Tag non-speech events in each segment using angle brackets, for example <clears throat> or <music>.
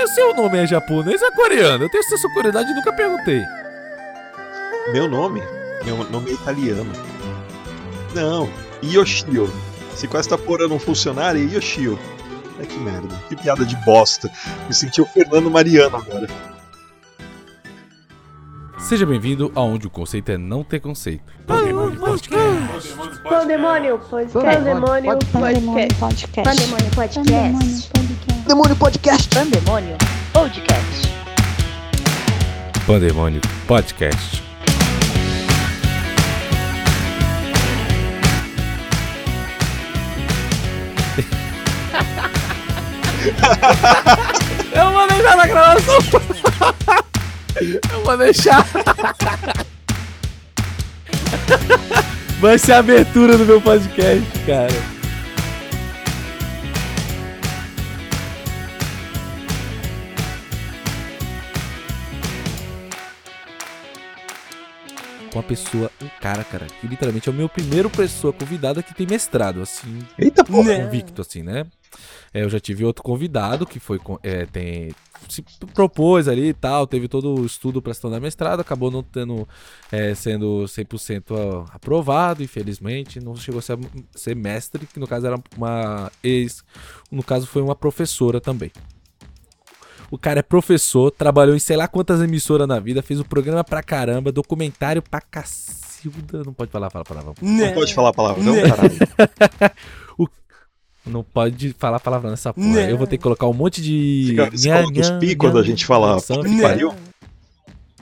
O seu nome é japonês ou é coreano? Eu tenho essa curiosidade e nunca perguntei. Meu nome? Meu nome é italiano. Não, Yoshio. Se com esta porra não funcionar, é Yoshio. Ai que merda, que piada de bosta. Me senti o Fernando Mariano agora. Seja bem-vindo aonde o conceito é não ter conceito. Pandemônio Podcast. Pandemônio Podcast. Pandemônio Podcast. Pandemônio Podcast. Demônio Podcast. Pandemônio Podcast. Pandemônio Podcast. <laughs> Eu vou deixar na gravação. Eu vou deixar. Vai ser a abertura do meu podcast, cara. Com uma pessoa, um cara, cara, que literalmente é o meu primeiro pessoa convidada que tem mestrado, assim, Eita porra. convicto, assim, né? É, eu já tive outro convidado que foi com- é, tem, se propôs ali e tal, teve todo o estudo para se tornar mestrado, acabou não tendo é, sendo 100% a- aprovado, infelizmente, não chegou a ser, ser mestre, que no caso era uma ex, no caso foi uma professora também. O cara é professor, trabalhou em sei lá quantas emissoras na vida, fez o programa pra caramba, documentário pra cacilda, não pode falar, fala palavrão. <laughs> Não pode falar a palavra, não, caralho. Não pode falar palavrão nessa porra. Eu vou ter que colocar um monte de. Fica, você Nha, coloca os nha, pi quando a gente fala que pariu.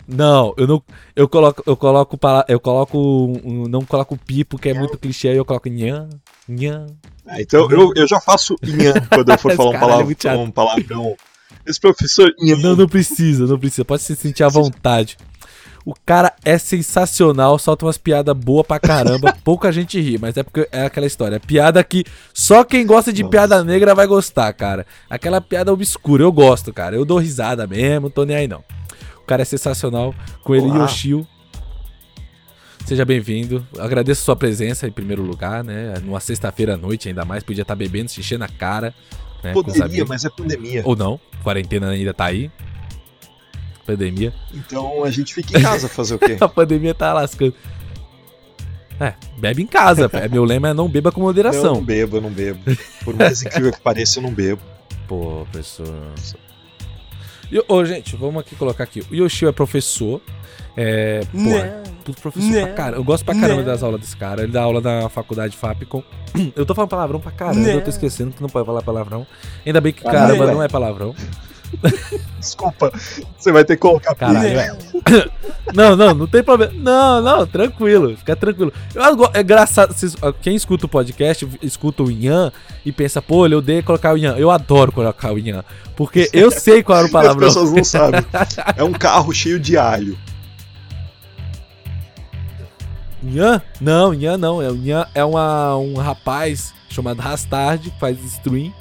Não, eu não. Eu coloco. Eu coloco. pala- Eu coloco. um- não coloco pi porque é muito clichê, eu coloco nhan, nhan. Ah, então eu, eu já faço inhã quando eu for falar um, cara é palavra, um palavrão. Esse professor. Não, não precisa, não precisa. Pode se sentir à vontade. O cara é sensacional, solta umas piadas boas pra caramba. <laughs> Pouca gente ri, mas é porque é aquela história. É piada que só quem gosta de Nossa. piada negra vai gostar, cara. Aquela piada obscura, eu gosto, cara. Eu dou risada mesmo, não tô nem aí não. O cara é sensacional. Com ele, Olá. Yoshio. Seja bem-vindo. Agradeço sua presença em primeiro lugar, né? Numa sexta-feira à noite, ainda mais. Podia estar bebendo, se enchendo a cara. Né, Poderia, mas é pandemia. Ou não, quarentena ainda tá aí. Pandemia. Então a gente fica em casa fazer o quê? <laughs> A pandemia tá lascando. É, bebe em casa. pé. <laughs> Meu lema é não beba com Eu moderação. não bebo, eu não bebo. Por mais <laughs> incrível que pareça, eu não bebo. Pô, professor. Ô, gente, vamos aqui colocar aqui. O Yoshio é professor. É. Porra, tudo professor pra caramba. Eu gosto pra caramba das aulas desse cara. Ele dá aula na faculdade Fapcom. <clears throat> Eu tô falando palavrão pra caramba. Eu tô esquecendo que não pode falar palavrão. Ainda bem que caramba velho. não é palavrão. <laughs> Desculpa, você vai ter que colocar Caralho, é. <coughs> Não, não, não tem problema. Não, não, tranquilo, fica tranquilo. Eu, é engraçado, vocês- quem escuta o podcast, escuta o Ian e pensa, pô, eu odeio colocar o Ian. Eu adoro colocar o Ian, porque eu <laughs> sei qual era o As palavrão. pessoas não sabem. <laughs> É um carro cheio de alho. Ian? Não, Ian não. É, o Ian é uma, um rapaz chamado Rastard, que faz stream,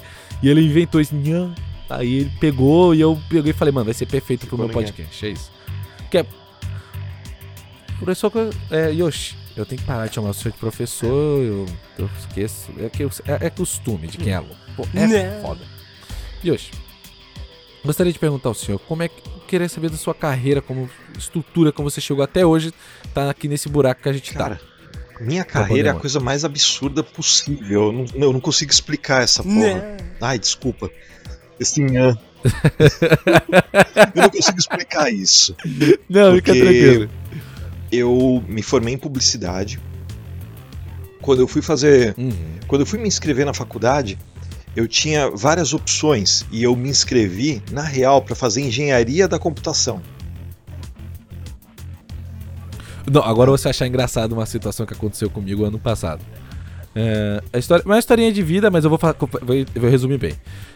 e ele inventou esse Ian. Aí ele pegou e eu peguei e falei, mano, vai ser perfeito pro Ficou meu ninguém. podcast, é isso. Que é... Professor, é, Yoshi, eu tenho que parar de chamar o senhor de professor, eu, eu esqueço. É, que eu- é, é costume de quem é aluno. Pô, é Né? foda. Yoshi, gostaria de perguntar ao senhor, como é que... Queria saber da sua carreira, como estrutura, como você chegou até hoje, tá aqui nesse buraco que a gente tá. Cara, minha carreira é a coisa mais absurda possível. Eu não, eu não consigo explicar essa porra. Ai, desculpa. Esse inhã. <laughs> eu não consigo explicar isso. Não, fica tranquilo. Eu me formei em publicidade. Quando eu fui fazer. Uhum. Quando eu fui me inscrever na faculdade, eu tinha várias opções e eu me inscrevi, na real, para fazer engenharia da computação. Não, agora você achar engraçado uma situação que aconteceu comigo ano passado. É, a história, uma historinha de vida, mas eu vou, vou, eu vou resumir bem.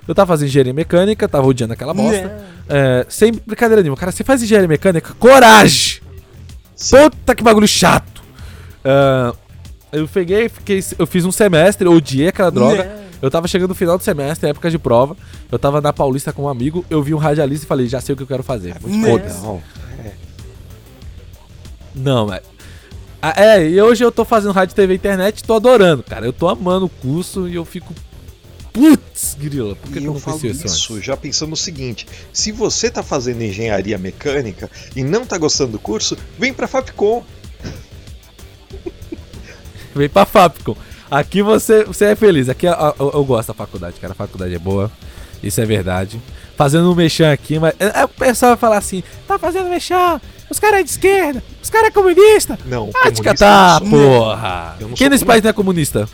Eu tava fazendo engenharia mecânica, tava odiando aquela bosta. É, sem brincadeira nenhuma. Cara, você faz engenharia mecânica? Coragem! Puta que bagulho chato! Ah, eu peguei, fiquei, eu fiz um semestre, odiei aquela droga. Eu tava chegando no final do semestre, época de prova. Eu tava na Paulista com um amigo, eu vi um radialista e falei, já sei o que eu quero fazer. Foda-se. Não, Não, mas. Ah, é, e hoje eu tô fazendo rádio, TV e internet, tô adorando, cara. Eu tô amando o curso e eu fico putz, grila, por que, que eu não falo isso isso já pensando no seguinte: se você tá fazendo engenharia mecânica e não tá gostando do curso, vem pra Fapcom. Vem pra Fapcom. Aqui você, você é feliz. Aqui eu, eu- eu gosto da faculdade, cara. A faculdade é boa. Isso é verdade. Fazendo um mexão aqui, mas. É, é, o pessoal vai falar assim: tá fazendo mexão. Os caras é de esquerda. Os caras é comunista. Não, Ah, comunista eu não porra. Não Quem nesse país não é comunista?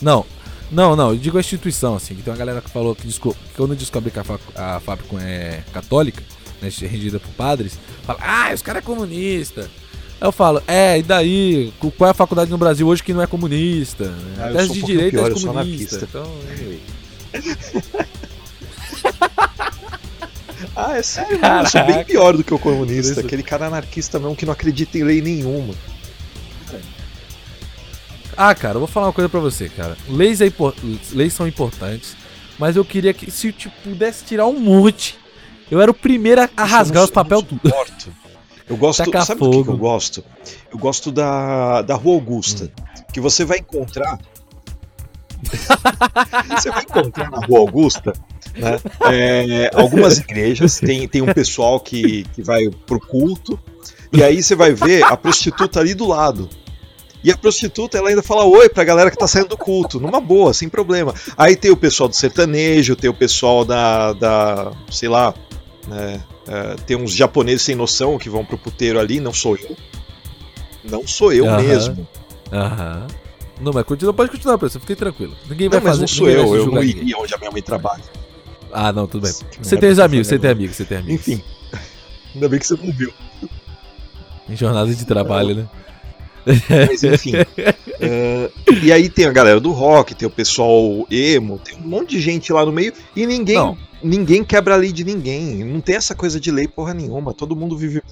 Não. Não, não, eu digo a instituição, assim, que tem uma galera que falou que, que quando descobre que a, Fa- a Fapcom é católica, né, regida por padres, fala, ah, os caras é comunista. Eu falo, é, e daí? Qu- Qual é a faculdade no Brasil hoje que não é comunista? Ah, um de pouquinho direita pior, é comunista. Então, anyway. <laughs> Ah, é sério, mano, eu sou bem pior do que o comunista. Aquele cara anarquista mesmo que não acredita em lei nenhuma. Ah, cara, eu vou falar uma coisa pra você, cara. Leis, é impor- Leis são importantes, mas eu queria que, se eu tipo, pudesse tirar um monte, eu era o primeiro a, rasgar os não tudo. <laughs> Eu gosto, Tacar sabe do que, fogo. eu gosto? Eu gosto da, da Rua Augusta, que você vai encontrar. <laughs> você vai encontrar na Rua Augusta né, é, algumas igrejas, tem, tem um pessoal que, que vai pro culto, e aí você vai ver a prostituta ali do lado. E a prostituta ela ainda fala oi pra galera que tá saindo do culto, numa boa, sem problema. Aí tem o pessoal do sertanejo, tem o pessoal da. da sei lá, né, é, tem uns japoneses sem noção que vão pro puteiro ali, não sou eu. Não sou eu Aham. mesmo. Aham. Não, mas continua, pode continuar, pessoal. Fiquem tranquilo. Ninguém vai Não, mas fazer não sou ninguém eu, eu não ninguém. iria onde a minha mãe trabalha. Ah, não, tudo bem. Que Você tem os amigos, você tem amigos, você tem amigos. Enfim. Ainda bem que você não viu. Em jornada de trabalho, né? Mas enfim. É, <laughs> e aí tem a galera do rock, tem o pessoal emo, tem um monte de gente lá no meio e ninguém, Não. Ninguém quebra a lei de ninguém. Não tem essa coisa de lei porra nenhuma. Todo mundo vive.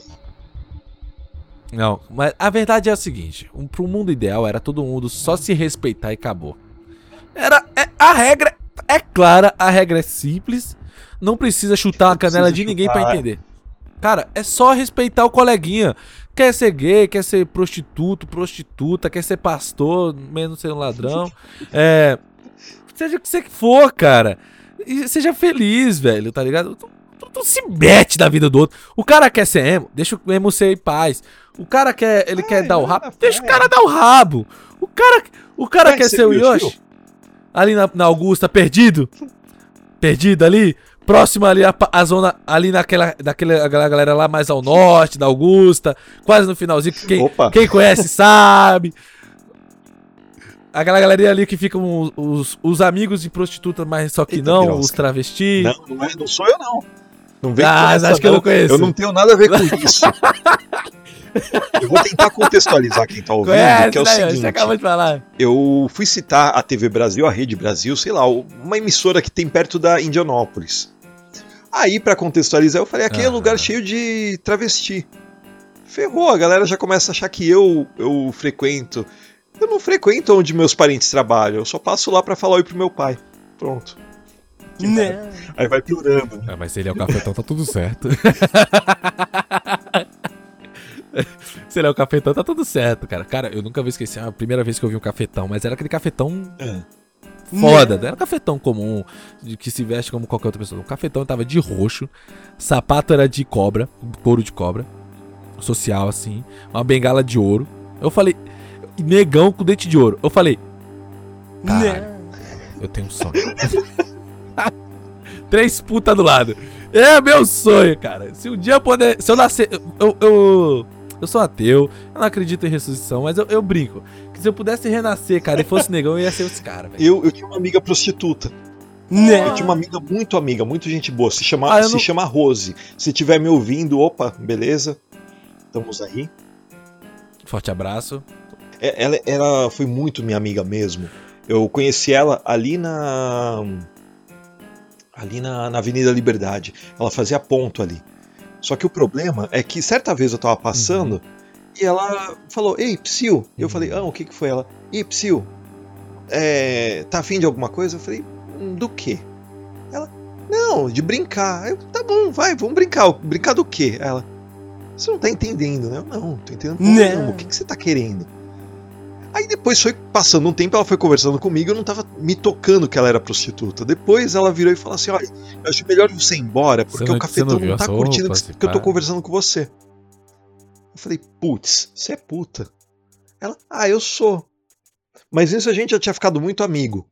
Não, mas a verdade é a seguinte: um, pro mundo ideal era todo mundo só se respeitar e acabou. Era. é- a regra é clara, a regra é simples. Não precisa chutar Não a canela de ninguém chutar. pra entender. Cara, é só respeitar o coleguinha. Quer ser gay, quer ser prostituto, prostituta, quer ser pastor, menos ser um ladrão. <laughs> É. Seja o que você for, cara. E seja feliz, velho, tá ligado? Tu, se mete na vida do outro. O cara quer ser emo, deixa o emo ser em paz. O cara quer, ele quer dar o rabo, deixa o cara dar o rabo. O cara, o cara Vai quer ser ser o Yoshi. tio. Ali na, na Augusta, perdido. Perdido ali. Próximo ali a, a zona, ali naquela, daquela aquela galera lá mais ao norte, da Augusta. Quase no finalzinho. Quem, quem conhece sabe. Aquela galerinha ali que ficam os, os, os amigos de prostituta, mas só que Eita, não, os travestis. Não, não, é, não sou eu, não. Não vem Ah, acho que eu não conheço. Eu não tenho nada a ver com isso. eu vou tentar contextualizar quem tá ouvindo, Conhece, que é o né? Você seguinte. acabou de falar. Eu fui citar a TV Brasil, a Rede Brasil, sei lá, uma emissora que tem perto da Indianópolis. Aí, pra contextualizar, eu falei, aquele é Aham. lugar cheio de travesti. Ferrou, a galera já começa a achar que eu, eu frequento. Eu não frequento onde meus parentes trabalham, eu só passo lá pra falar oi pro meu pai. Pronto. Merda. Aí vai piorando. né? Ah, mas se ele é o cafetão, tá tudo certo. <laughs> se ele é o cafetão, tá tudo certo, cara. Cara, eu nunca vou esquecer a primeira vez que eu vi um cafetão, mas era aquele cafetão É. foda, não era um cafetão comum, de que se veste como qualquer outra pessoa. O cafetão tava de roxo, sapato era de cobra, couro de cobra, social assim, uma bengala de ouro. Eu falei, negão com dente de ouro. Eu falei, caralho, eu tenho um sonho. <laughs> Três putas do lado. É meu sonho, cara. Se um dia eu puder. Se eu nascer. Eu, eu, eu sou ateu, eu não acredito em ressurreição, mas eu, eu brinco. Que se eu pudesse renascer, cara, e fosse negão, eu ia ser esse cara, velho. Eu, eu tinha uma amiga prostituta. Eu tinha uma amiga muito amiga, muito gente boa. Se chama, Ah, se não- chama Rose. Se estiver me ouvindo, opa, beleza? Estamos aí. Forte abraço. É, Ela, ela foi muito minha amiga mesmo. Eu conheci ela ali na. Ali na, na Avenida Liberdade. Ela fazia ponto ali. Só que o problema é que certa vez eu tava passando e ela falou: Ei, Psyu. E eu Uhum. falei: Ah, o que que foi? Ela: Ei, Psyu, é, tá afim de alguma coisa? Eu falei: "Hum, Do quê? Ela: Não, de brincar. Eu, tá bom, vai, vamos brincar. Brincar do quê? Ela: Você não tá entendendo, né? Eu não, tô entendendo Não. nenhuma. O que, que você tá querendo? Aí depois foi passando um tempo, ela foi conversando comigo, eu não tava me tocando que ela era prostituta. Depois ela virou e falou assim: olha, eu acho melhor você ir embora, porque não- o cafetão não não, tá curtindo roupas, que, que eu tô pá. conversando com você. Eu falei, putz, você é puta. Ela, ah, eu sou. Mas isso a gente já tinha ficado muito amigo.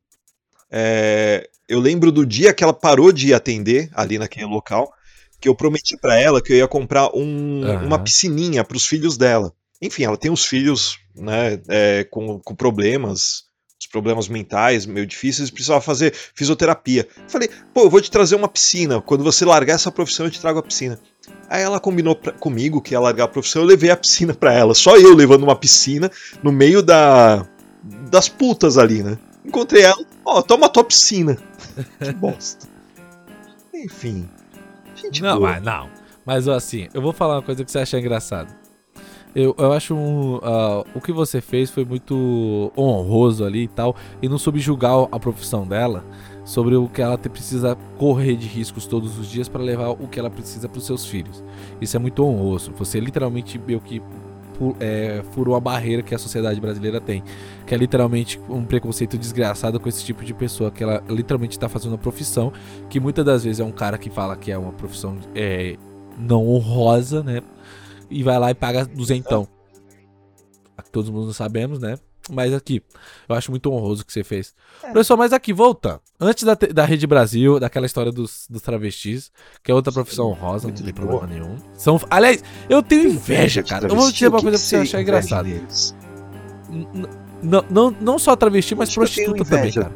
É, eu lembro do dia que ela parou de atender ali naquele local, que eu prometi pra ela que eu ia comprar um- Aham. uma piscininha pros filhos dela. Enfim, ela tem uns filhos né, é, com, com problemas, os problemas mentais meio difíceis, precisava fazer fisioterapia. Falei, pô, eu vou te trazer uma piscina. Quando você largar essa profissão, eu te trago a piscina. Aí ela combinou pra- comigo que ia largar a profissão, eu levei a piscina pra ela. Só eu levando uma piscina no meio da das putas ali, né? Encontrei ela, ó, toma a tua piscina. <laughs> que bosta. Enfim. Gente, Não, boa. mas não. Mas assim, eu vou falar uma coisa que você acha engraçado. Eu, eu acho um, ah, o que você fez foi muito honroso ali e tal, e não soube julgar a profissão dela sobre o que ela precisa correr de riscos todos os dias para levar o que ela precisa para os seus filhos. Isso é muito honroso. Você literalmente meio que é, furou a barreira que a sociedade brasileira tem, que é literalmente um preconceito desgraçado com esse tipo de pessoa, que ela literalmente está fazendo uma profissão que muitas das vezes é um cara que fala que é uma profissão é, não honrosa, né? E vai lá e paga duzentão. Todos nós sabemos, né? Mas aqui, eu acho muito honroso o que você fez. Professor, mas aqui, volta. Antes da, da Rede Brasil, daquela história dos, dos travestis, que é outra profissão honrosa, não tem de problema boa. nenhum. São, aliás, eu tenho inveja, cara. Eu vou dizer uma coisa que pra você achar engraçado. Não, não, não só travesti, mas prostituta também, cara.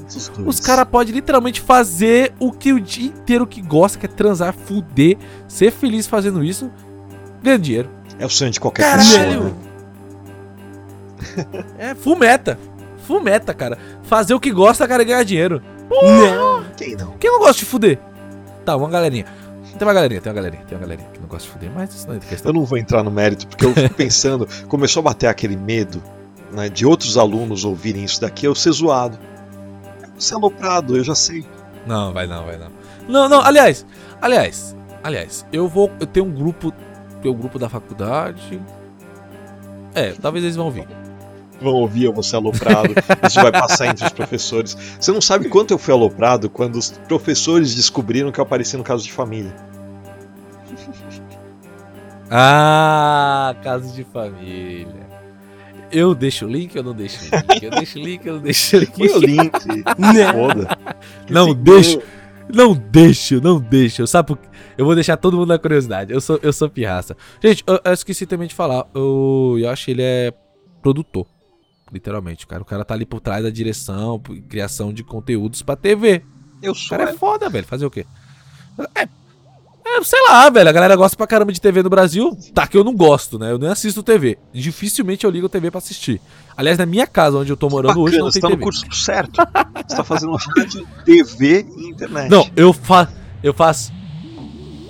Os caras podem literalmente fazer o que o dia inteiro que gosta, que é transar, fuder, ser feliz fazendo isso, ganhar dinheiro. É o sonho de qualquer Caralho! pessoa. né? É full meta. Full meta, cara. Fazer o que gosta, cara, e ganhar dinheiro. Quem não? Quem não gosta de fuder? Tá, uma galerinha. Tem uma galerinha, tem uma galerinha, tem uma galerinha que não gosta de fuder, mas isso não é questão. Eu não vou entrar no mérito, porque eu fico <laughs> pensando, começou a bater aquele medo né, de outros alunos ouvirem isso daqui, eu ser zoado. Eu vou ser aloprado, eu já sei. Não, vai não, vai não. Não, não, aliás, aliás, aliás, eu vou. Eu tenho um grupo. Um grupo da faculdade. É, talvez eles vão ouvir. Vão ouvir, eu vou ser aloprado, <laughs> isso vai passar entre os professores. Você não sabe quanto eu fui aloprado quando os professores descobriram que eu apareci no caso de família. <laughs> Ah, caso de família. Eu deixo o link, eu não deixo o link. Eu deixo o link, eu não deixo o link. Foi o link. <laughs> Foda. Não deixo. Não deixo, não deixo. Sabe por quê? Eu vou deixar todo mundo na curiosidade. Eu sou, eu sou pirraça. Gente, eu, eu esqueci também de falar. O Yoshi, ele é produtor. Literalmente, cara. O cara tá ali por trás da direção, criação de conteúdos pra TV. Eu O sou. cara é foda, velho. Fazer o quê? É, é, sei lá, velho. A galera gosta pra caramba de TV no Brasil. Tá que eu não gosto, né? Eu nem assisto TV. Dificilmente eu ligo TV pra assistir. Aliás, na minha casa, onde eu tô morando hoje, Bacana, não você tem tá no TV. curso certo. Você tá fazendo rádio, TV e internet. Não, eu faço. Eu faço.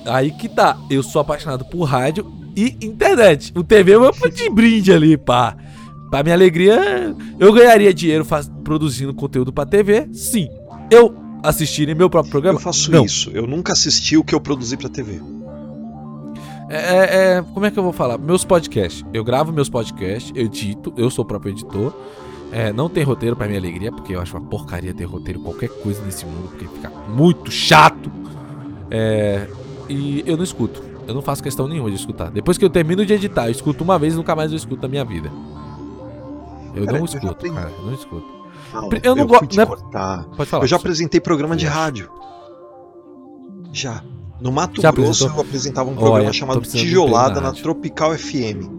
Aí que tá. Eu sou apaixonado por rádio e internet. O TV é uma <laughs> de brinde ali, pá. Pra minha alegria, eu ganharia dinheiro faz- produzindo conteúdo pra TV? Sim. Eu assistiria meu próprio programa? Eu faço Não. isso. Eu nunca assisti o que eu produzi pra TV. É, é- é- como é que eu vou falar? Meus podcasts. Eu gravo meus podcasts, eu edito, eu sou o próprio editor. É, não tem roteiro pra minha alegria, porque eu acho uma porcaria ter roteiro qualquer coisa nesse mundo, porque fica muito chato. É, e eu não escuto. Eu não faço questão nenhuma de escutar. Depois que eu termino de editar, eu escuto uma vez e nunca mais eu escuto na minha vida. Eu não eu escuto, aprendi. cara. Eu não escuto. Fala, Eu não gosto- né? cortar. Pode falar. Eu já apresentei programa de rádio. Já. No Mato Já Grosso apresentou? eu apresentava um programa tô chamado Tijolada na. Tropical FM.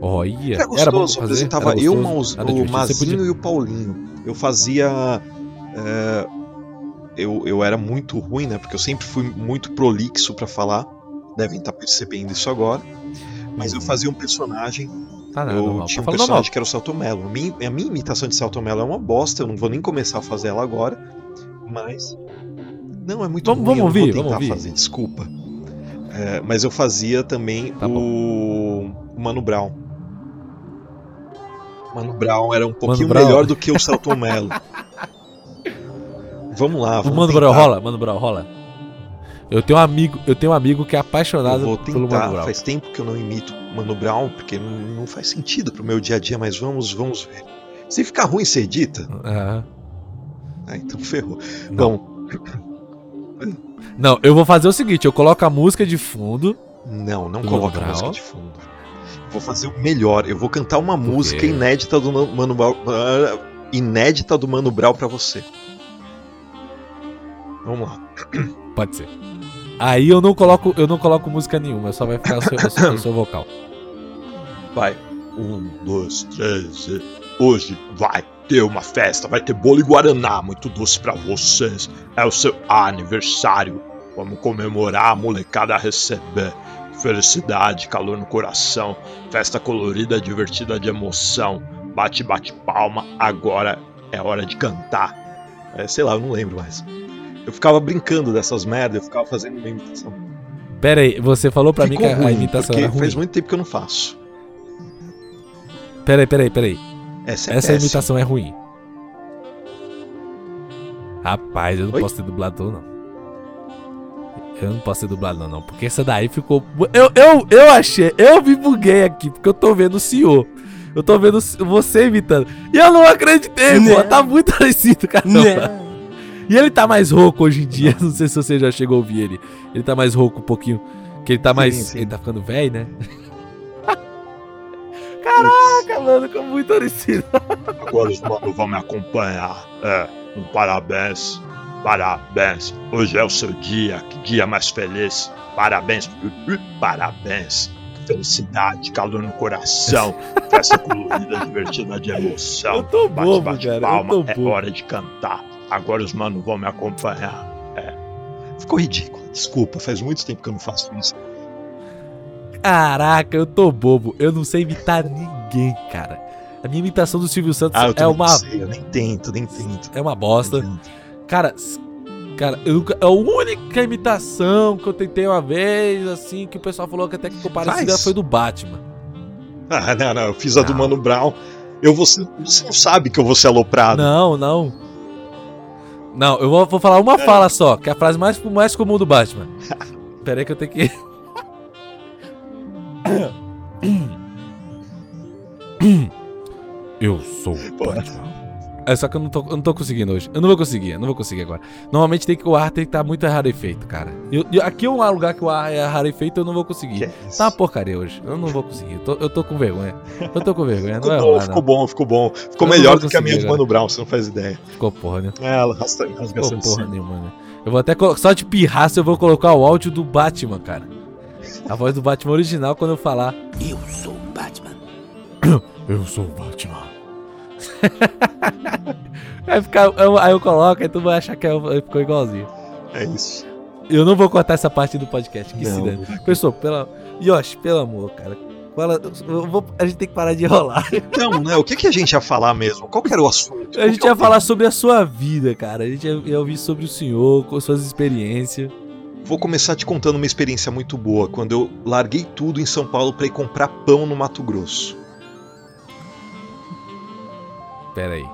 Olha, Era era bom gostoso, eu fazer? apresentava Era eu? Maus- Era o Mazinho podia- e o Paulinho. Eu fazia. é, eu, eu era muito ruim, né? Porque eu sempre fui muito prolixo pra falar. Devem estar percebendo isso agora. Mas eu fazia um personagem Tá nada, eu normal. tinha Tá um falando normal. personagem que era o Celto Mello. A minha, imitação de Celto Mello é uma bosta, eu não vou nem começar a fazer ela agora. Mas. Não, é muito Vamos- ruim, vamos ouvir, vou tentar vamos ouvir. fazer, desculpa. É, mas eu fazia também Tá o... o Mano Brown. Mano Brown era um pouquinho Brown. melhor do que o Celton Mello. <laughs> vamos lá, vamos Mano Brown tentar. rola, Mano Brown rola. Eu tenho um amigo, eu tenho um amigo que é Eu apaixonado vou pelo Mano tentar. Brown. Faz tempo que eu não imito Mano Brown, porque não, não faz sentido pro meu dia a dia, mas vamos, vamos ver. Se ficar ruim, você edita? Aham. Ah, então ferrou. Não. Bom, Não, eu vou fazer o seguinte, eu coloco a música de fundo. não, não coloca a música de fundo. Vou fazer o melhor. Eu vou cantar uma música quê? inédita do Mano- Brown. ah, Inédita do Mano Brown pra você. Vamos lá. Pode ser. Aí eu não coloco, eu não coloco música nenhuma, só vai ficar o seu, o seu- o seu vocal. Vai. Um, dois, três. Hoje vai ter uma festa, vai ter bolo e guaraná, muito doce pra vocês. É o seu aniversário. Vamos comemorar, a molecada receber. Felicidade, calor no coração. Festa colorida, divertida de emoção. Bate, bate palma. Agora é hora de cantar. É, sei lá, eu não lembro mais. Eu ficava brincando dessas merdas, eu ficava fazendo uma imitação. Pera aí, você falou pra mim Ficou que a, a ruim, imitação porque era ruim. faz muito tempo que eu não faço. Pera aí, pera aí, pera aí. Essa é Essa péssima. imitação é ruim. Rapaz, eu não Oi? posso ser dublador, não. Eu não posso ser dublador, não. Porque essa daí ficou. Eu, eu, eu achei. Eu me buguei aqui, porque eu tô vendo o senhor. Eu tô vendo você imitando. E eu não acreditei, Né? pô. Tá muito parecido, caramba. E ele tá mais rouco hoje em dia. <laughs> Não sei se você já chegou a ouvir ele. Ele tá mais rouco um pouquinho. Que ele tá mais. sim. Ele tá ficando velho, né? <laughs> Caraca, mano, ficou muito parecido. Agora os manos vão me acompanhar. É, um parabéns. Parabéns. Hoje é o seu dia. Que dia mais feliz. Parabéns. Parabéns. Felicidade, calor no coração. <laughs> Festa colorida, divertida de emoção. Eu tô Bate, bobo, bate cara. palma. Eu tô é bobo. hora de cantar. Agora os manos vão me acompanhar. É. Ficou ridículo. Desculpa, faz muito tempo que eu não faço isso. Caraca, eu tô bobo. Eu não sei imitar ninguém, cara. A minha imitação do Silvio Santos Ah, é uma não sei, eu nem tento, nem tento. é uma bosta. Cara, cara, eu nunca, é a única imitação que eu tentei uma vez, assim, que o pessoal falou que até que ficou parecida foi do Batman. Ah, não, não, eu fiz a do Não. Mano Brown. Eu vou ser, você não sabe que eu vou ser aloprado. Não, não. Não, eu vou, vou falar uma fala só, que é a frase mais, mais comum do Batman. <laughs> Pera aí que eu tenho que. <coughs> Eu sou o. Batman. É só que eu não, tô, eu não tô conseguindo hoje. Eu não vou conseguir, eu não vou conseguir agora. Normalmente tem que o ar tem que estar muito rarefeito, cara. Eu, eu- aqui é um lugar que o ar é rarefeito, eu não vou conseguir. é isso? Tá uma porcaria hoje. Eu não vou conseguir. Eu tô, eu tô com vergonha. Eu tô com vergonha. Não Ficou vai bom, rolar, ficou não. bom, ficou bom. Ficou Eu não melhor do que a minha de Mano Brown, você não faz ideia. Ficou porra, né? É, ela rasga, Ficou essa porra nenhuma, né? Eu vou até só de pirraça eu vou colocar o áudio do Batman, cara. A voz do Batman original quando eu falar. Eu sou o Batman. <clears throat> Eu sou o Batman. <laughs> aí, fica, eu, aí eu coloco, aí tu vai achar que eu, ficou igualzinho. É isso. Eu não vou cortar essa parte do podcast, que se Não, dane. não vai. Pessoal, pela. Yoshi, pelo amor, cara. Fala, eu vou- a gente tem que parar de enrolar. Então, né, o que, que a gente ia falar mesmo? Qual que era o assunto? A gente ia falar sobre a sua vida, cara. A gente ia, ia ouvir sobre o senhor, com suas experiências. Vou começar te contando uma experiência muito boa, quando eu larguei tudo em São Paulo pra ir comprar pão no Mato Grosso. Pera aí.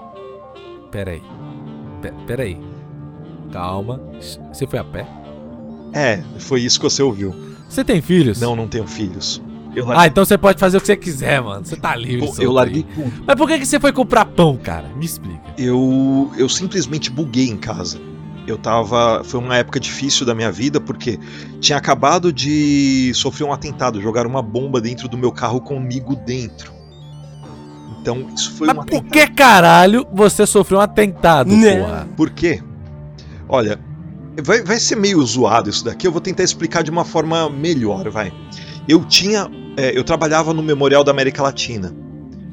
Pera aí. Pe- Pera aí. Calma. Você foi a pé? É, foi isso que você ouviu. Você tem filhos? Não, não tenho filhos. Eu Ah, larguei, então você pode fazer o que você quiser, mano. Você tá livre. eu solto larguei tudo. Mas por que, que você foi comprar pão, cara? Me explica. eu, eu simplesmente buguei em casa. Eu tava. Foi uma época difícil da minha vida porque tinha acabado de sofrer um atentado, jogaram uma bomba dentro do meu carro comigo dentro. Então isso foi um Mas por atentado. que caralho você sofreu um atentado, Né? porra? Por quê? Olha, vai, vai ser meio zoado isso daqui, eu vou tentar explicar de uma forma melhor, vai. Eu tinha. é, eu trabalhava no Memorial da América Latina.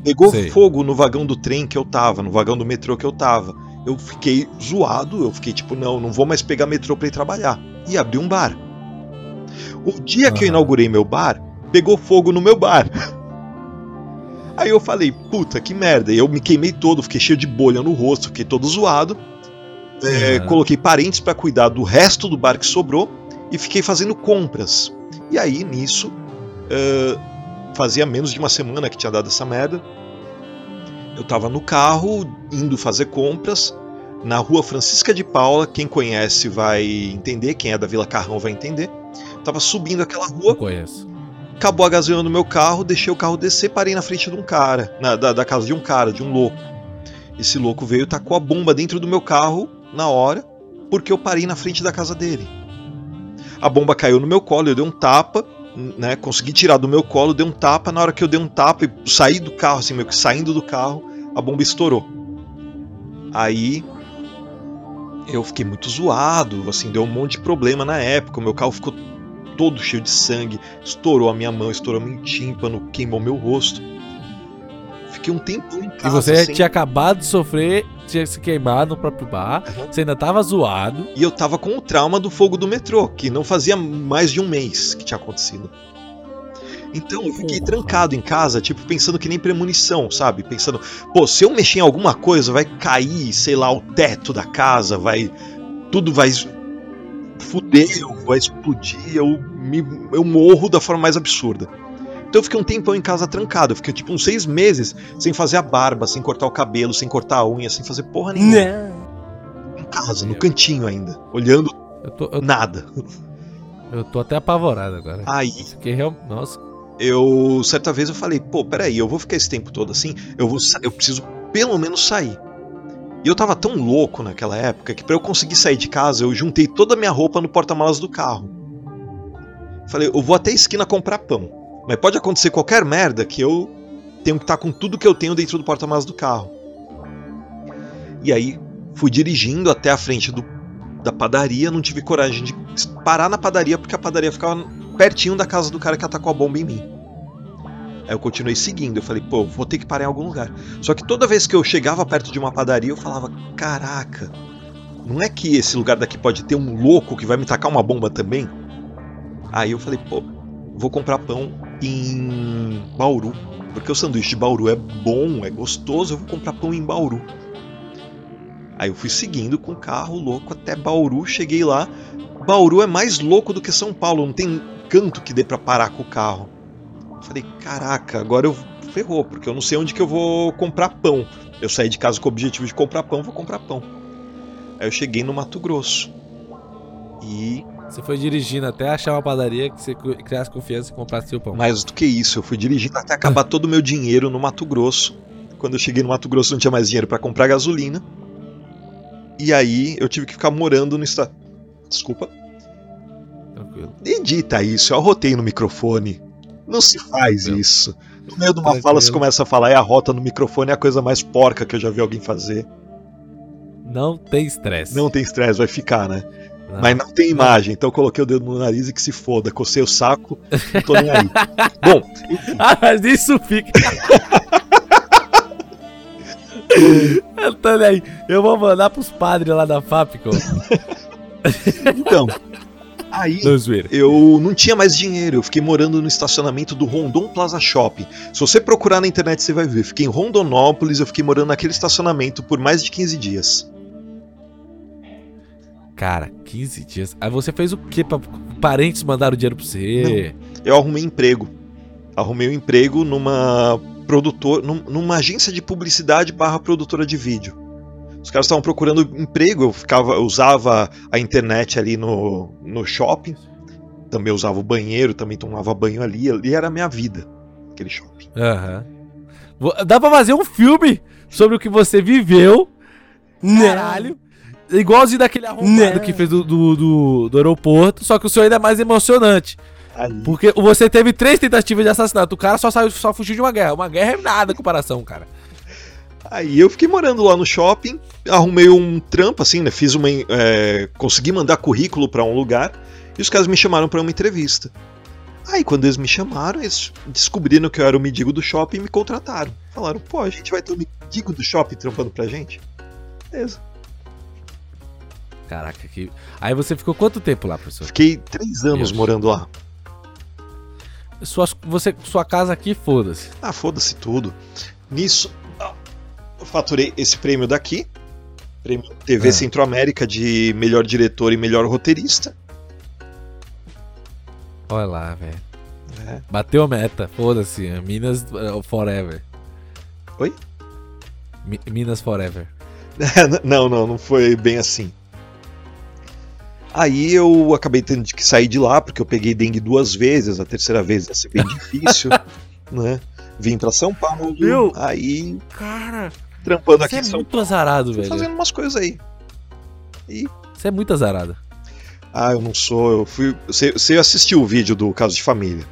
Pegou Sei. fogo no vagão do trem que eu tava, no vagão do metrô que eu tava. Eu fiquei zoado, eu fiquei tipo, não, não vou mais pegar metrô pra ir trabalhar. E abri um bar. O dia que eu inaugurei meu bar, pegou fogo no meu bar. <laughs> Aí eu falei, puta, que merda. E eu me queimei todo, fiquei cheio de bolha no rosto, fiquei todo zoado. É, Aham. Coloquei parentes pra cuidar do resto do bar que sobrou e fiquei fazendo compras. E aí, nisso, é, fazia menos de uma semana que tinha dado essa merda. Eu tava no carro, indo fazer compras. na rua Francisca de Paula. Quem conhece vai entender, quem é da Vila Carrão vai entender. Tava subindo aquela Não rua, conheço. Acabou a gasolina no meu carro, deixei o carro descer, parei na frente de um cara, na- da, da casa de um cara, de um louco. Esse louco veio e tacou a bomba dentro do meu carro na hora, porque eu parei na frente da casa dele. A bomba caiu no meu colo, eu dei um tapa, né? Consegui tirar do meu colo, dei um tapa. Na hora que eu dei um tapa e saí do carro, assim, meio que saindo do carro, a bomba estourou. Aí eu fiquei muito zoado, assim, deu um monte de problema na época. O meu carro ficou todo cheio de sangue, estourou a minha mão, estourou meu tímpano, queimou meu rosto. Fiquei um tempão em casa. E você assim, tinha acabado de sofrer, tinha se queimado no próprio bar, Uhum. você ainda tava zoado. E eu tava com o trauma do fogo do metrô, que não fazia mais de um mês que tinha acontecido. Então eu fiquei trancado em casa, tipo, pensando que nem premonição, sabe? Pensando, pô, se eu mexer em alguma coisa, vai cair, sei lá, o teto da casa, vai. Tudo vai fuder, vai explodir, eu, me, eu morro da forma mais absurda. Então eu fiquei um tempão em casa trancado, eu fiquei tipo uns seis meses sem fazer a barba, sem cortar o cabelo, sem cortar a unha, sem fazer porra nenhuma. Em casa, no cantinho ainda, olhando Eu tô, eu, nada. eu tô até apavorado agora. Aí Fiquei real... Nossa, eu certa vez eu falei, pô, peraí, eu vou ficar esse tempo todo assim, eu vou eu preciso pelo menos sair. E eu tava tão louco naquela época que pra eu conseguir sair de casa, eu juntei toda a minha roupa no porta-malas do carro. Falei, eu vou até a esquina comprar pão. Mas pode acontecer qualquer merda que eu tenho que estar com tudo que eu tenho dentro do porta-malas do carro. E aí fui dirigindo até a frente do, da padaria, não tive coragem de parar na padaria porque a padaria ficava pertinho da casa do cara que atacou a bomba em mim. Aí eu continuei seguindo, eu falei, pô, vou ter que parar em algum lugar. Só que toda vez que eu chegava perto de uma padaria, eu falava, caraca, não é que esse lugar daqui pode ter um louco que vai me tacar uma bomba também? Aí eu falei, pô, vou comprar pão em Bauru. Porque o sanduíche de Bauru é bom, é gostoso, eu vou comprar pão em Bauru. Aí eu fui seguindo com o carro louco até Bauru, cheguei lá. Bauru é mais louco do que São Paulo, não tem canto que dê pra parar com o carro. Eu falei, caraca, agora eu ferrou, porque eu não sei onde que eu vou comprar pão. Eu saí de casa com o objetivo de comprar pão, vou comprar pão. Aí eu cheguei no Mato Grosso. E você foi dirigindo até achar uma padaria que você criasse confiança e comprasse seu pão. mais do que isso, eu fui dirigindo até acabar <laughs> todo o meu dinheiro no Mato Grosso. Quando eu cheguei no Mato Grosso não tinha mais dinheiro pra comprar gasolina. E aí eu tive que ficar morando no estado. Desculpa. Tranquilo. Edita isso, eu arrotei no microfone. Não se faz Meu. isso. No meio de uma Tranquilo. fala você começa a falar e arrota no microfone é a coisa mais porca que eu já vi alguém fazer. Não tem estresse. Não tem estresse, vai ficar, né? Não. Mas não tem imagem, então eu coloquei o dedo no nariz e que se foda. Cocei o saco, não tô nem aí. <laughs> Bom, Ah, mas isso fica. eu tô nem aí. Eu vou mandar pros padres lá da Fapco. então. Aí Não, eu não tinha mais dinheiro, eu fiquei morando no estacionamento do Rondon Plaza Shopping. Se você procurar na internet, você vai ver. Fiquei em Rondonópolis, eu fiquei morando naquele estacionamento por mais de 15 dias. Cara, 15 dias. Aí você fez o quê? Pra parentes mandaram dinheiro pra você? Eu arrumei emprego. Arrumei um emprego numa produtor, num- numa agência de publicidade barra produtora de vídeo. Os caras estavam procurando emprego, eu ficava, eu usava a internet ali no, no shopping. Também usava o banheiro, também tomava banho ali. Ali era a minha vida, aquele shopping. Aham. Vo- Dá pra fazer um filme sobre o que você viveu. Caralho. Igualzinho daquele arrombado que fez do, do, do, do aeroporto, só que o seu ainda é mais emocionante. Ali. Porque você teve três tentativas de assassinato. O cara só saiu, só fugiu de uma guerra. Uma guerra é nada em comparação, cara. Aí eu fiquei morando lá no shopping, arrumei um trampo, assim, né? Fiz uma. é, consegui mandar currículo pra um lugar e os caras me chamaram pra uma entrevista. Aí quando eles me chamaram, eles descobriram que eu era o mendigo do shopping e me contrataram. Falaram, pô, a gente vai ter o mendigo do shopping trampando pra gente? Beleza. Caraca, que. Aí você ficou quanto tempo lá, professor? Fiquei três anos Deus. morando lá. Sua, você, sua casa aqui, foda-se. Ah, foda-se tudo. Nisso, faturei esse prêmio daqui. Prêmio TV Ah. Centro-América de melhor diretor e melhor roteirista. Olha lá, velho. É. Bateu a meta, foda-se. Minas uh, Forever. Oi? Mi- Minas Forever. <laughs> não, não, não foi bem assim. Aí eu acabei tendo que sair de lá, porque eu peguei dengue duas vezes, a terceira vez ia ser bem <laughs> difícil, né? Vim pra São Paulo, Meu, aí Cara, trampando aqui você é muito azarado, velho. fazendo umas coisas aí. E, Você é muito azarado. ah, eu não sou, eu fui. Você, você assistiu o vídeo do caso de família?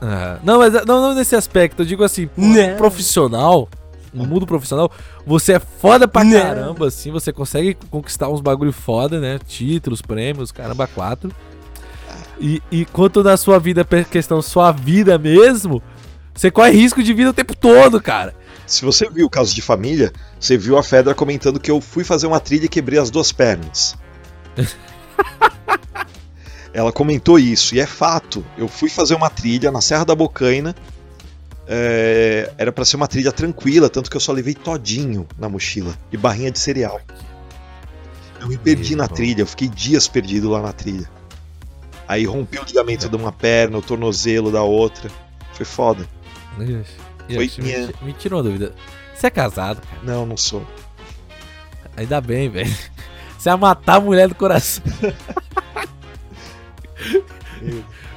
Ah, não, mas não, não nesse aspecto. Eu digo assim, Não. profissional, no mundo profissional, você é foda pra Não. caramba, assim. Você consegue conquistar uns bagulho foda, né? Títulos, prêmios, caramba, quatro. E, e quanto na sua vida, per- questão sua vida mesmo, você corre risco de vida o tempo todo, cara. Se você viu o caso de família, você viu a Fedra comentando que eu fui fazer uma trilha e quebrei as duas pernas. <laughs> Ela comentou isso, e é fato. Eu fui fazer uma trilha na Serra da Bocaina. é, era pra ser uma trilha tranquila, tanto que eu só levei todinho na mochila e barrinha de cereal. Eu me perdi na Meu. trilha, eu fiquei dias perdido lá na trilha. Aí rompi o ligamento de uma perna, o tornozelo da outra. Foi foda. Ixi, Ixi, minha- me, me tirou uma dúvida. Você é casado, cara? Não, não sou. Ainda bem, velho. <laughs> Você ia matar a mulher do coração. <laughs>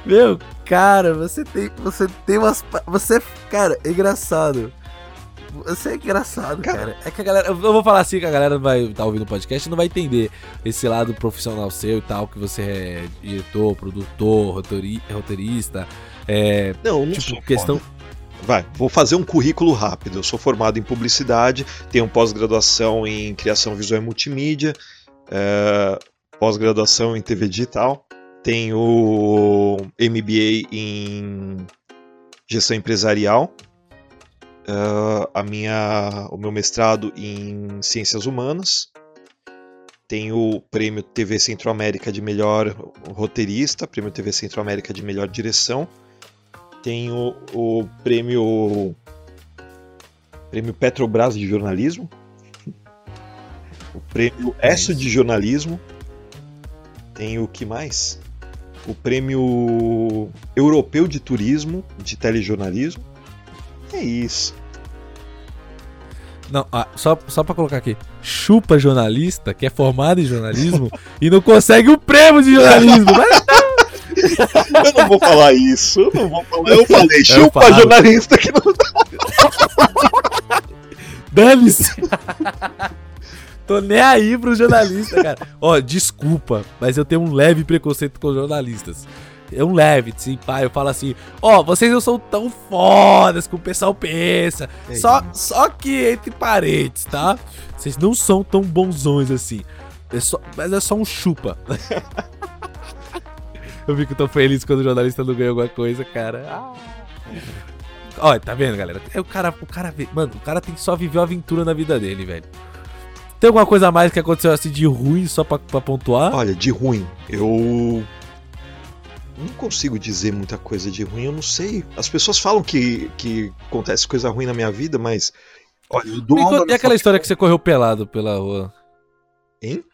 Meu, cara, você tem. Você tem umas. Você. Cara, é engraçado. Você é engraçado, Cara. cara. É que a galera. Eu vou falar assim que a galera vai estar ouvindo o podcast e não vai entender esse lado profissional seu e tal, que você é diretor, produtor, roteiri- roteirista. É. Não, não Tipo, sou questão. foda. Vai, vou fazer um currículo rápido. Eu sou formado em publicidade, tenho pós-graduação em criação visual e multimídia, é, pós-graduação em TV digital, tenho MBA em gestão empresarial, é, a minha, o meu mestrado em ciências humanas, tenho o prêmio TV Centro-América de melhor roteirista, prêmio TV Centro-América de melhor direção tenho o prêmio prêmio Petrobras de jornalismo, o prêmio ESSO de jornalismo, tem o que mais? O prêmio europeu de turismo de telejornalismo. É isso. Não, ah, só, só pra colocar aqui. Chupa jornalista, que é formado em jornalismo, <laughs> e não consegue o prêmio de jornalismo. Mas Eu não vou falar isso. Eu não vou falar. Eu falei, chupa falo. jornalista que não Dane-se! Tô nem aí pro jornalista, cara. Ó, desculpa, mas eu tenho um leve preconceito com jornalistas. É um leve, sim, pai. Eu falo assim: ó, vocês não são tão fodas como o pessoal pensa. É Só, só que entre parentes, tá? Vocês não são tão bonzões assim. É só, mas é só um chupa. Eu fico tão feliz quando o jornalista não ganha alguma coisa, cara. Ah. Olha, tá vendo, galera? É o cara, o cara, mano, o cara tem que só viver uma aventura na vida dele, velho. Tem alguma coisa a mais que aconteceu assim de ruim só pra, pra pontuar? Olha, de ruim, eu não consigo dizer muita coisa de ruim, eu não sei. As pessoas falam que, que acontece coisa ruim na minha vida, mas. Olha, eu dou na e aquela história que você correu pelado pela rua? Hein?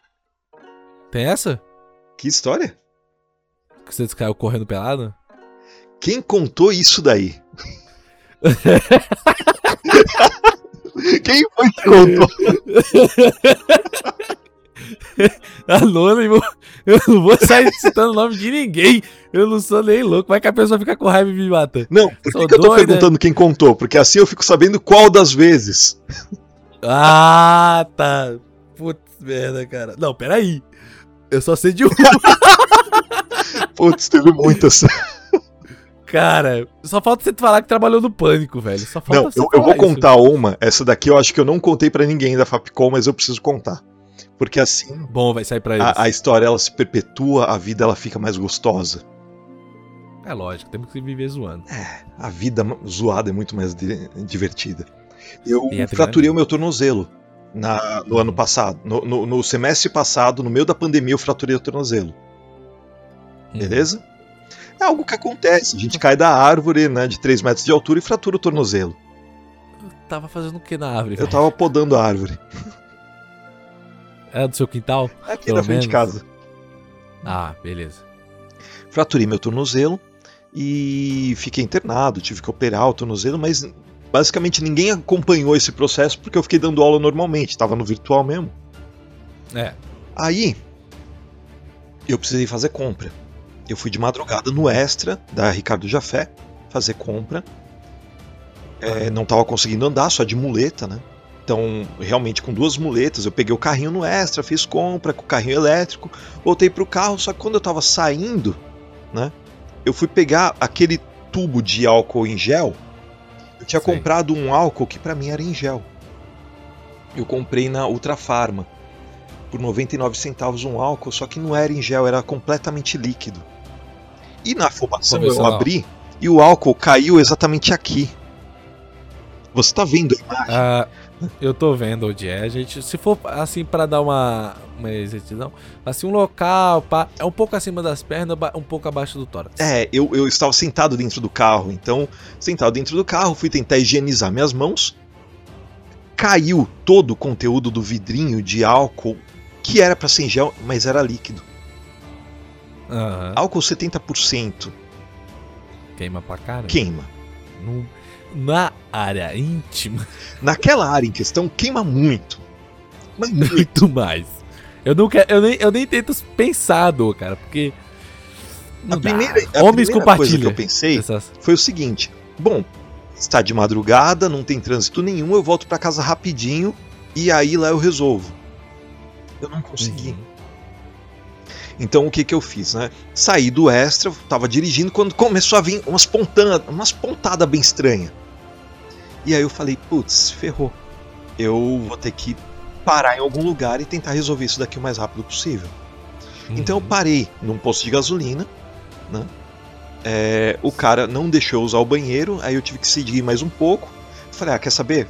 Tem essa? Que história? Que você caiu correndo pelado? Quem contou isso daí? <laughs> Quem foi que contou? <laughs> Anônimo, eu não vou sair citando o nome de ninguém. Eu não sou nem louco. Vai que a pessoa fica com raiva e me mata. Não, por que, que eu tô perguntando quem contou? Porque assim eu fico sabendo qual das vezes. Ah, tá. Putz, merda, cara. Não, peraí. Eu só sei de um. <laughs> Putz, teve muitas. Cara, só falta você falar que trabalhou no pânico, velho. Só falta Não, você eu, eu vou isso. contar uma. Essa daqui eu acho que eu não contei pra ninguém da Fapcom, mas eu preciso contar. Porque assim, Bom, vai sair pra eles. a, a história ela se perpetua, a vida ela fica mais gostosa. É lógico, temos que viver zoando. A vida zoada é muito mais di- divertida. Eu é fraturei o meu tornozelo na- no ano passado. No, no- no semestre passado, no meio da pandemia, eu fraturei o tornozelo. Hum. Beleza? É algo que acontece. A gente cai da árvore, né, de 3 metros de altura e fratura o tornozelo. Tava fazendo o que na árvore? Eu tava podando a árvore. <laughs> É do seu quintal? Aqui Pelo na frente de casa. Ah, beleza. Fraturei meu tornozelo e fiquei internado, tive que operar o tornozelo, mas Basicamente ninguém acompanhou esse processo porque eu fiquei dando aula normalmente, tava no virtual mesmo. É. Aí eu precisei fazer compra. Eu fui de madrugada no Extra da Ricardo Jafé fazer compra. É, não tava conseguindo andar, só de muleta, né? Então, realmente com duas muletas, eu peguei o carrinho no Extra, fiz compra com o carrinho elétrico, voltei pro carro, só que quando eu tava saindo, né? Eu fui pegar aquele tubo de álcool em gel. Eu tinha Sim. comprado um álcool que pra mim era em gel. Eu comprei na Ultra Farma por 99 centavos um álcool, só que não era em gel, era completamente líquido. E na afobação eu Convencional. abri e o álcool caiu exatamente aqui. Você tá vendo a imagem? Ah, eu tô vendo onde é. Gente, se for assim pra dar uma, uma exatidão, assim, um local, pá, é um pouco acima das pernas, um pouco abaixo do tórax. É, eu, eu estava sentado dentro do carro, então, sentado dentro do carro, fui tentar higienizar minhas mãos. Caiu todo o conteúdo do vidrinho de álcool, que era para ser em gel, mas era líquido. Aham. Álcool 70% Queima pra caramba. queima. No- na área íntima, Naquela área em questão, queima muito. Mas <laughs> muito. muito mais. Eu não quero, eu nem, eu nem tento pensar, cara, porque. A primeira, a Homens primeira coisa que eu pensei Essas- foi o seguinte: bom, está de madrugada, não tem trânsito nenhum, eu volto para casa rapidinho e aí lá eu resolvo. Eu não consegui. Uhum. Então o que que eu fiz, né? Saí do extra, tava dirigindo quando começou a vir umas pontadas, umas pontadas bem estranhas. E aí eu falei, putz, ferrou. Eu vou ter que parar em algum lugar e tentar resolver isso daqui o mais rápido possível. Então eu Uhum. parei num posto de gasolina, né? É, o cara não deixou eu usar o banheiro, aí eu tive que seguir mais um pouco. Falei, ah, quer saber?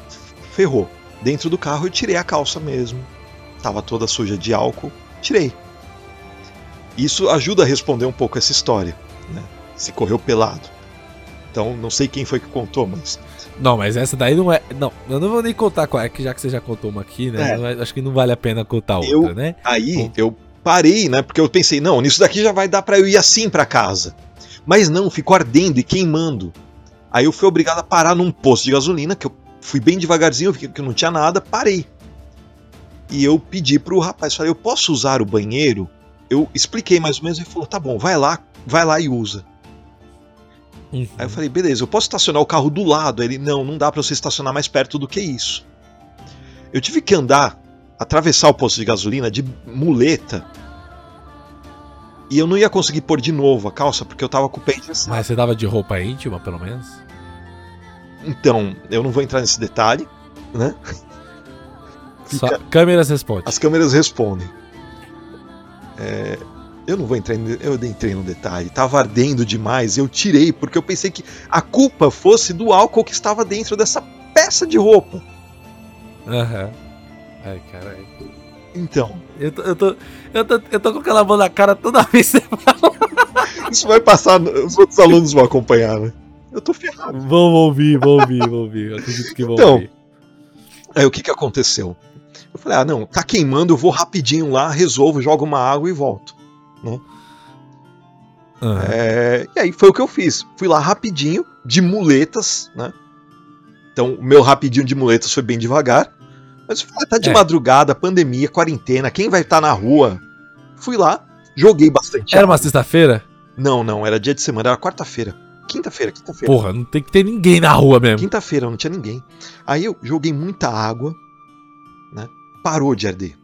Ferrou. Dentro do carro eu tirei a calça mesmo. Tava toda suja de álcool. Tirei. Isso ajuda a responder um pouco essa história, né? Se correu pelado. Então, não sei quem foi que contou, mas. Não, mas essa daí não é. Não, eu não vou nem contar qual é, que já que você já contou uma aqui, né? É. é- acho que não vale a pena contar outra, Eu- né? Aí Bom. eu parei, né? Porque eu pensei, não, nisso daqui já vai dar pra eu ir assim pra casa. Mas não, ficou ardendo e queimando. Aí eu fui obrigado a parar num posto de gasolina, que eu fui bem devagarzinho, que não tinha nada, parei. E eu pedi pro rapaz, falei, eu posso usar o banheiro? Eu expliquei mais ou menos, ele falou, tá bom, vai lá, vai lá e usa. Uhum. Aí eu falei, beleza, eu posso estacionar o carro do lado? Ele, não, não dá pra você estacionar mais perto do que isso. Eu tive que andar, atravessar o posto de gasolina de muleta. E eu não ia conseguir pôr de novo a calça porque eu tava com o pé engessado. Mas você tava de roupa íntima, pelo menos? Então, eu não vou entrar nesse detalhe, né? Fica- câmeras responde. As câmeras respondem. É, eu não vou entrar em, eu entrei no detalhe. Tava ardendo demais. Eu tirei porque eu pensei que a culpa fosse do álcool que estava dentro dessa peça de roupa. Aham. Ai, caralho. Então, Eu tô, eu, tô, eu, tô, eu tô com aquela mão na cara toda <laughs> vez que você fala. isso vai passar. Os outros alunos vão acompanhar, né? Eu tô ferrado. Vão ouvir, vão ouvir, vão ouvir. Eu acredito que vão Então, ouvir. Aí o que que aconteceu? Eu falei, ah, não, tá queimando, eu vou rapidinho lá, resolvo, jogo uma água e volto. Aham. É, e aí foi o que eu fiz. Fui lá rapidinho, de muletas, né? Então, o meu rapidinho de muletas foi bem devagar. Mas eu falei, ah, tá de É. madrugada, pandemia, quarentena, quem vai estar na rua? Fui lá, joguei bastante Era água. uma sexta-feira? Não, não, era dia de semana, era quarta-feira. Quinta-feira, quinta-feira. Porra, não tem que ter ninguém na rua mesmo. Quinta-feira, não tinha ninguém. Aí eu joguei muita água, né? Parou de arder.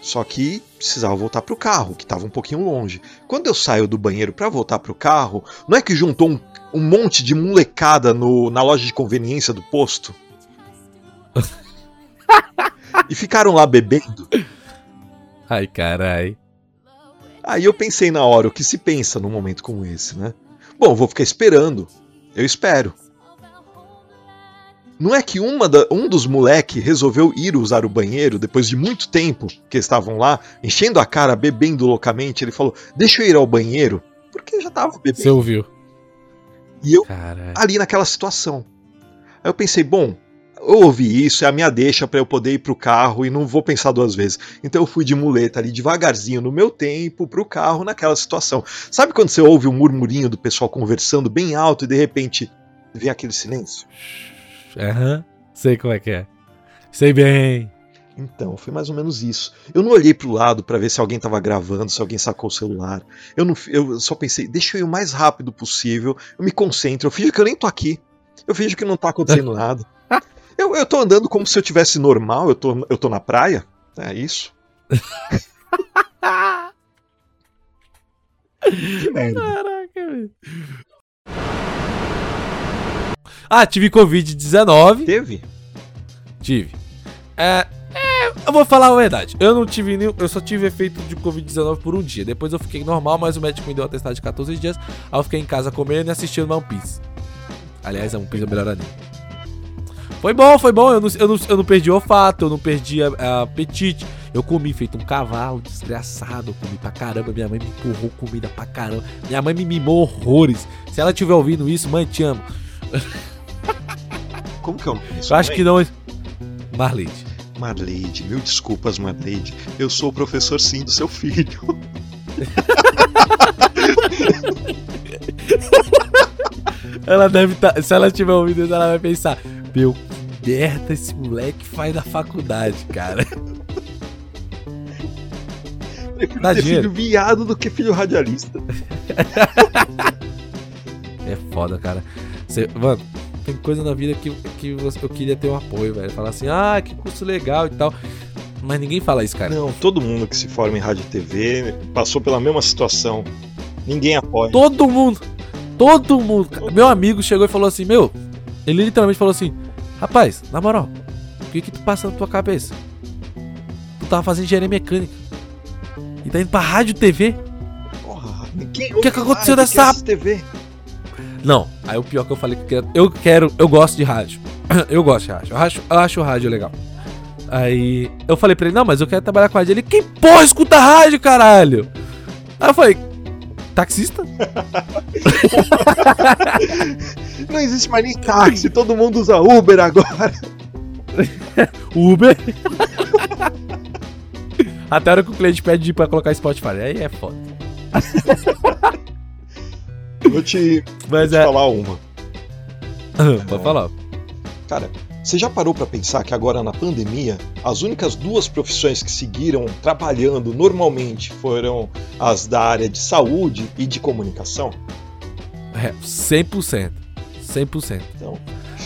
Só que precisava voltar pro carro, que estava um pouquinho longe. Quando eu saio do banheiro para voltar pro carro, não é que juntou um, um monte de molecada no, na loja de conveniência do posto? <laughs> e ficaram lá bebendo. Ai, carai. Aí eu pensei na hora, o que se pensa num momento como esse, né? Bom, vou ficar esperando. Eu espero. Não é que uma da- um dos moleque resolveu ir usar o banheiro depois de muito tempo que estavam lá, enchendo a cara, bebendo loucamente. Ele falou: Deixa eu ir ao banheiro, porque já tava bebendo. Você ouviu? E eu Caralho. ali naquela situação. Aí eu pensei: Bom, eu ouvi isso, é a minha deixa para eu poder ir pro carro e não vou pensar duas vezes. Então eu fui de muleta ali devagarzinho no meu tempo pro carro naquela situação. Sabe quando você ouve um murmurinho do pessoal conversando bem alto e de repente ver aquele silêncio? Aham, sei como é que é. Sei bem. Então, foi mais ou menos isso. Eu não olhei pro lado para ver se alguém tava gravando, se alguém sacou o celular. Eu, não, eu só pensei, deixa eu ir o mais rápido possível, eu me concentro, eu finjo que eu nem tô aqui. Eu finjo que não tá acontecendo <laughs> nada. Eu, eu tô andando como se eu tivesse normal, eu tô, eu tô na praia. É isso. <laughs> que merda. Caraca, velho. Ah, tive Covid-19. Teve? Tive. É, é, eu vou falar a verdade. Eu não tive nenhum. Eu só tive efeito de Covid-19 por um dia. Depois eu fiquei normal, mas o médico me deu um atestado de 14 dias. Aí eu fiquei em casa comendo e assistindo One Piece. Aliás, é One Piece é o melhor anime. Foi bom, foi bom. Eu não, eu não, eu não perdi olfato, eu não perdi a- a apetite. Eu comi feito um cavalo, desgraçado. Eu comi pra caramba. Minha mãe me empurrou comida pra caramba. Minha mãe me mimou horrores. Se ela estiver ouvindo isso, mãe, te amo. Como que é o nome? Eu acho que não. Marlete. Marleide, mil desculpas, Marleide. Eu sou o professor sim do seu filho. <laughs> Ela deve estar. se ela estiver ouvindo isso, ela vai pensar: Meu, merda esse moleque faz na faculdade, cara. Prefiro Dá ter dinheiro. filho viado do que filho radialista. <laughs> É foda, cara. Cê- mano, tem coisa na vida que, que você- eu queria ter um apoio, velho. Falar assim, ah, que curso legal e tal. Mas ninguém fala isso, cara. Não, todo mundo que se forma em rádio e TV passou pela mesma situação. Ninguém apoia. Todo mundo, todo mundo. cara. Meu amigo chegou e falou assim, meu, ele literalmente falou assim, rapaz, na moral, o que que tu passa na tua cabeça? Tu tava fazendo engenharia mecânica. E tá indo pra rádio e TV? Porra, ninguém O que que aconteceu assiste TV? Não, aí o pior que eu falei que eu quero, eu quero, eu gosto de rádio. <clears throat> Eu gosto de rádio. Eu acho, eu acho o rádio legal. Aí eu falei pra ele, não, mas eu quero trabalhar com rádio. Ele, quem porra escuta rádio, caralho? Aí eu falei, taxista? <laughs> Não existe mais nem táxi, todo mundo usa Uber agora. <laughs> Uber? <laughs> Até a hora que o cliente pede pra colocar Spotify. Aí é foda. Vou te, Mas te é. falar uma. <laughs> Pode falar. Cara, você já parou pra pensar que agora na pandemia, as únicas duas profissões que seguiram trabalhando normalmente foram as da área de saúde e de comunicação? É, 100%. 100%. Então,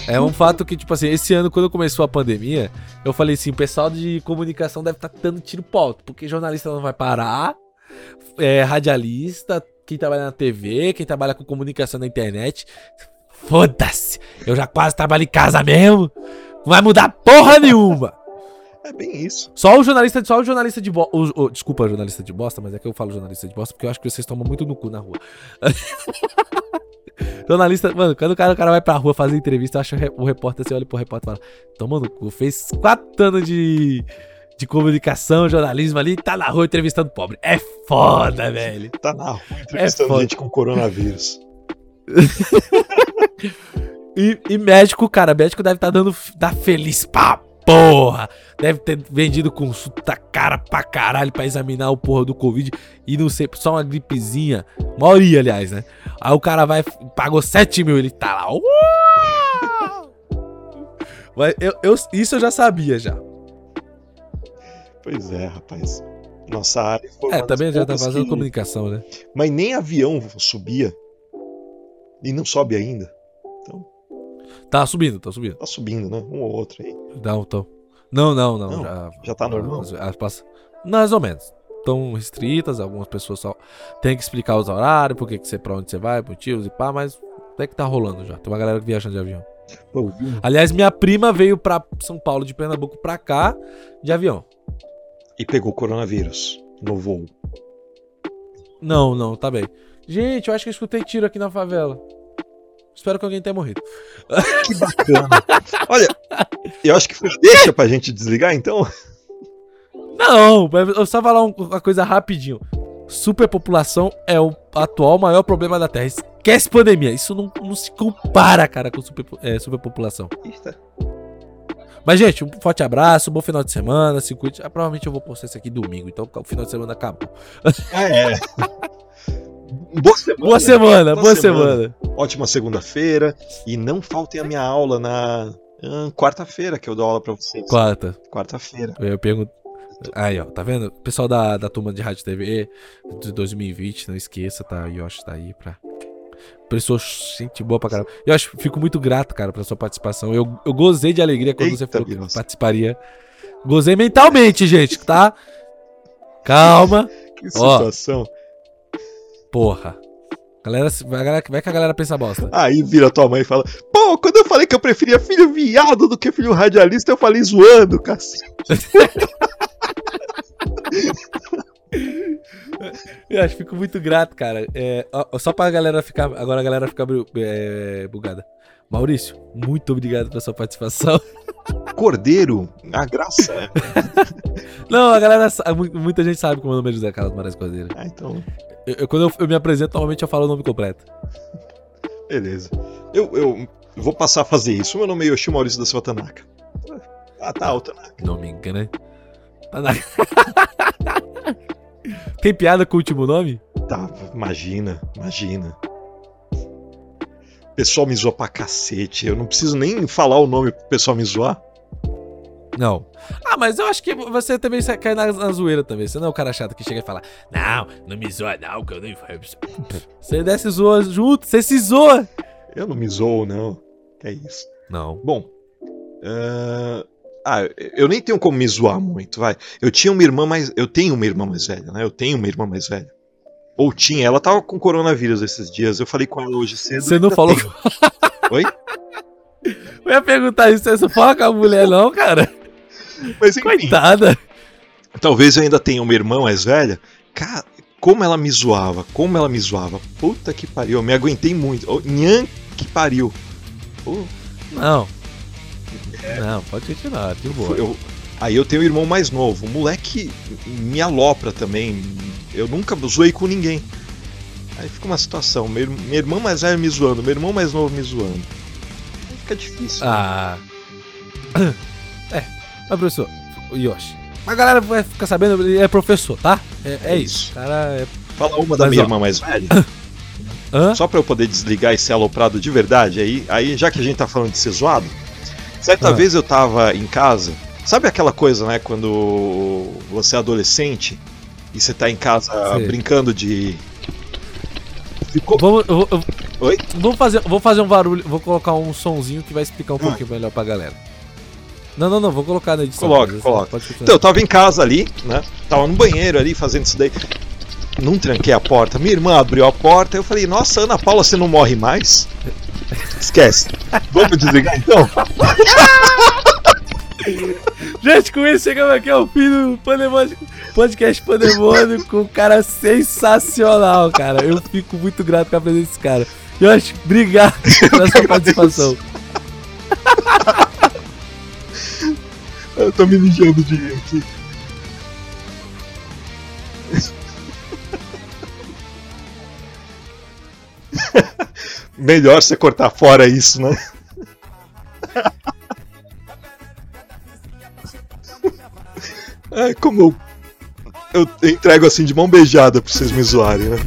É um fato que, tipo assim, esse ano, quando começou a pandemia, eu falei assim: o pessoal de comunicação deve estar dando tiro pro alto, porque jornalista não vai parar, é, radialista, quem trabalha na TV, quem trabalha com comunicação na internet. Foda-se! Eu já quase trabalho em casa mesmo, não vai mudar porra nenhuma! é bem isso. Só o jornalista, só o jornalista de bosta. Desculpa, jornalista de bosta, mas é que eu falo jornalista de bosta porque eu acho que vocês tomam muito no cu na rua. <laughs> jornalista, mano, quando o cara, o cara vai pra rua fazer entrevista, eu acho o repórter, você olha pro repórter e fala: Toma no cu, fez quatro anos de, de comunicação, jornalismo ali, tá na rua entrevistando pobre. É foda, velho. Tá na rua entrevistando foda. gente com coronavírus. <laughs> E, e médico, cara, médico deve estar dando. Tá feliz pra porra. Deve ter vendido consulta cara pra caralho pra examinar o porra do Covid. E não sei, só uma gripezinha. Maioria, aliás, né? Aí o cara vai, pagou 7 mil, ele tá lá. "Uau!" Mas eu, eu- isso eu já sabia já. Pois é, rapaz. Nossa área foi É, das também já tá fazendo que- comunicação, né? Mas nem avião subia. E não sobe ainda. Tá subindo, tá subindo. Tá subindo, né? Um ou outro aí. Não, então. Não, não, não. Não, já, já tá normal? As, as passa- Mais ou menos. Estão restritas, algumas pessoas só tem que explicar os horários, por que você, pra onde você vai, motivos e pá, mas até que tá rolando já. Tem uma galera viajando de avião. Pô? Aliás, minha prima veio pra São Paulo de Pernambuco pra cá de avião. E pegou coronavírus no voo. Não, não, tá bem. Gente, eu acho que eu escutei tiro aqui na favela. Espero que alguém tenha morrido. <laughs> Que bacana. Olha, eu acho que foi deixa pra gente desligar então. Não, mas eu só falar um- uma coisa rapidinho. Superpopulação é o atual maior problema da Terra. Esquece pandemia. Isso não, não se compara, cara, com super, é, superpopulação. Eita. Mas, gente, um forte abraço, bom final de semana. Se cuide. Ah, provavelmente eu vou postar isso aqui domingo, então o final de semana acabou. Ah, é. <laughs> Boa semana. Boa semana, boa, semana. Ótima segunda-feira. E não faltem a minha aula na ah, quarta-feira, que eu dou aula pra vocês. Quarta. Quarta-feira. Eu pergunto. Aí, ó, tá vendo? Pessoal da, da turma de Rádio TV de 2020, não esqueça, tá? Yoshi tá aí pra. Pessoa, gente boa pra caramba. Eu acho, fico muito grato, cara, pela sua participação. Eu, eu gozei de alegria quando você Eita, falou que Deus. participaria. Gozei mentalmente, gente, tá? Calma. Que Ó. situação. Porra. Galera, vai, galera- vai que a galera pensa bosta. Aí vira tua mãe e fala: Pô, quando eu falei que eu preferia filho viado do que filho radialista, eu falei zoando, cacete. <laughs> <laughs> Eu acho, fico muito grato, cara. É, ó, só pra galera ficar. Agora a galera ficar é, bugada. Maurício, muito obrigado pela sua participação. <laughs> Cordeiro, a graça. né? <laughs> Não, a galera. Muita gente sabe como é o nome é José Carlos Moraes Cordeiro. Ah, então, Eu, eu- quando eu, eu me apresento, normalmente eu falo o nome completo. beleza. Eu, eu vou passar a fazer isso. Meu nome é Yoshi Maurício da Silva Tanaka. Ah, tá, o Tanaka. Não me engana. hein? Tem piada com o último nome? Tá, imagina, imagina. O pessoal me zoa pra cacete. Eu não preciso nem falar o nome pro pessoal me zoar. Não. Ah, mas eu acho que você também cai na, na zoeira também. Você não é o cara chato que chega e fala: Não, não me zoa, não, que eu nem. Você desce e zoa junto, você se zoa. Eu não me zoo, não. Que é isso. Não. Bom. ah, Ah, eu nem tenho como me zoar muito, vai. Eu tinha uma irmã mais. Eu tenho uma irmã mais velha, né? Eu tenho uma irmã mais velha. Ou tinha, ela tava com coronavírus esses dias. Eu falei com ela hoje cedo. Você não falou. tenho. <laughs> Oi? Eu ia perguntar isso, você não fala com a mulher, não, cara? Mas enfim, Coitada. talvez eu ainda tenha uma irmã mais velha. Cara, como ela me zoava, como ela me zoava. Puta que pariu, eu me aguentei muito. Oh, nhan que pariu. Oh, Não. Não, pode continuar, de boa. eu- aí eu tenho um irmão mais novo. O moleque me alopra também. Eu nunca zoei com ninguém. Aí fica uma situação. Meu minha irmã mais velha me zoando, meu irmão mais novo me zoando. Aí fica difícil. né? Ah. <coughs> É, mas professor, o Yoshi. A galera vai ficar sabendo, ele é professor, tá? É, é isso. O cara é. Fala uma da Mas, minha ó. irmã mais velha. <coughs> Hã? Só pra eu poder desligar esse aloprado de verdade, aí, aí já que a gente tá falando de ser zoado, certa Ah. vez eu tava em casa, sabe aquela coisa, né, quando você é adolescente e você tá em casa Sei. brincando de. Ficou. Vamos, eu, eu- Oi? vou fazer, vou fazer um barulho, vou colocar um sonzinho que vai explicar um pouquinho melhor pra galera. Não, não, não, vou colocar na edição. Coloca, mas coloca. continuar. Então, eu tava em casa ali, né? Tava no banheiro ali fazendo isso daí. Não tranquei a porta. Minha irmã abriu a porta. Eu falei, nossa, Ana Paula, você não morre mais? Esquece. Vamos desligar então? <laughs> Gente, com isso chegamos aqui ao fim do Pandemônio, podcast com um cara sensacional, cara. Eu fico muito grato com a presença desse cara. Yoshi, obrigado <laughs> pela sua participação. <laughs> Eu tô me mijando de rir aqui. Melhor você cortar fora isso, né? Ai, como eu entrego assim de mão beijada pra vocês me zoarem, né?